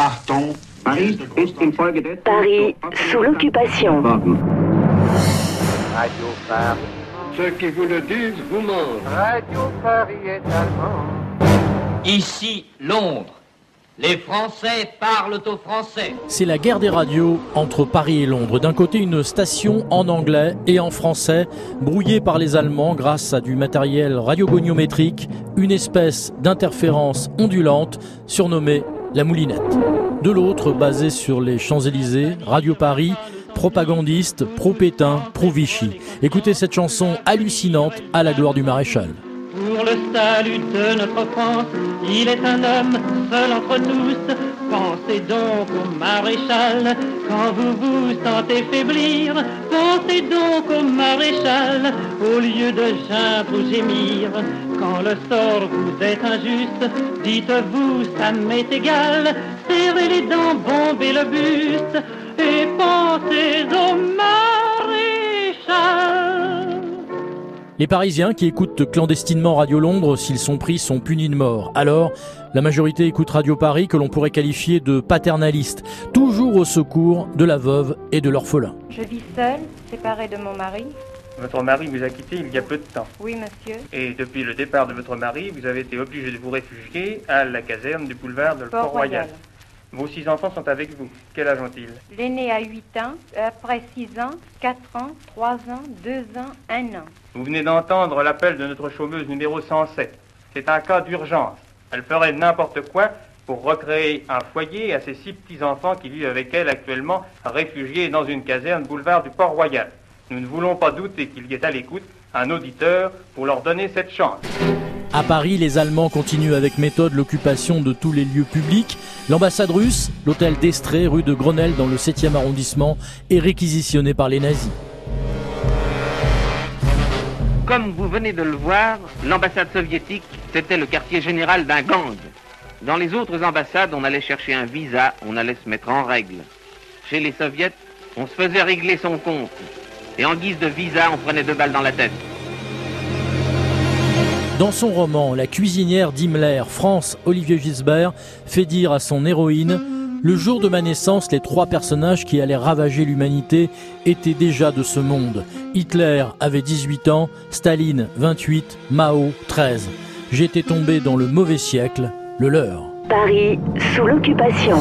Achtung, Paris sous l'occupation. Radio Paris. Ceux qui vous le disent vous mentent. Radio Paris est allemand. Ici Londres. Les Français parlent aux Français. C'est la guerre des radios entre Paris et Londres. D'un côté, une station en anglais et en français, brouillée par les Allemands grâce à du matériel radiogoniométrique, une espèce d'interférence ondulante surnommée la moulinette. De l'autre, basée sur les Champs-Élysées, Radio Paris, propagandiste, pro-Pétain, pro-Vichy. Écoutez cette chanson hallucinante à la gloire du maréchal. Pour le salut de notre France, il est un homme seul entre tous. Pensez donc au maréchal quand vous vous sentez faiblir. Pensez donc au maréchal au lieu de geindre ou gémir. Quand le sort vous est injuste, dites-vous ça m'est égal. Serrez les dents, bombez le buste Les Parisiens qui écoutent clandestinement Radio Londres, s'ils sont pris, sont punis de mort. Alors, la majorité écoute Radio Paris que l'on pourrait qualifier de paternaliste, toujours au secours de la veuve et de l'orphelin. Je vis seule, séparée de mon mari. Votre mari vous a quitté il y a peu de temps. Oui, monsieur. Et depuis le départ de votre mari, vous avez été obligé de vous réfugier à la caserne du boulevard de Port-Royal. Port-Royal. Vos six enfants sont avec vous. Quel âge ont-ils L'aîné a 8 ans, après 6 ans, 4 ans, 3 ans, 2 ans, 1 an. Vous venez d'entendre l'appel de notre chômeuse numéro 107. C'est un cas d'urgence. Elle ferait n'importe quoi pour recréer un foyer à ses six petits-enfants qui vivent avec elle actuellement réfugiés dans une caserne boulevard du Port-Royal. Nous ne voulons pas douter qu'il y ait à l'écoute un auditeur pour leur donner cette chance. À Paris, les Allemands continuent avec méthode l'occupation de tous les lieux publics. L'ambassade russe, l'hôtel d'Estrée, rue de Grenelle dans le 7e arrondissement, est réquisitionné par les nazis. Comme vous venez de le voir, l'ambassade soviétique, c'était le quartier général d'un gang. Dans les autres ambassades, on allait chercher un visa, on allait se mettre en règle. Chez les soviets, on se faisait régler son compte. Et en guise de visa, on prenait deux balles dans la tête. Dans son roman La cuisinière d'Himmler, France, Olivier Gisbert fait dire à son héroïne Le jour de ma naissance, les trois personnages qui allaient ravager l'humanité étaient déjà de ce monde. Hitler avait 18 ans, Staline 28, Mao 13. J'étais tombé dans le mauvais siècle, le leur. Paris sous l'occupation.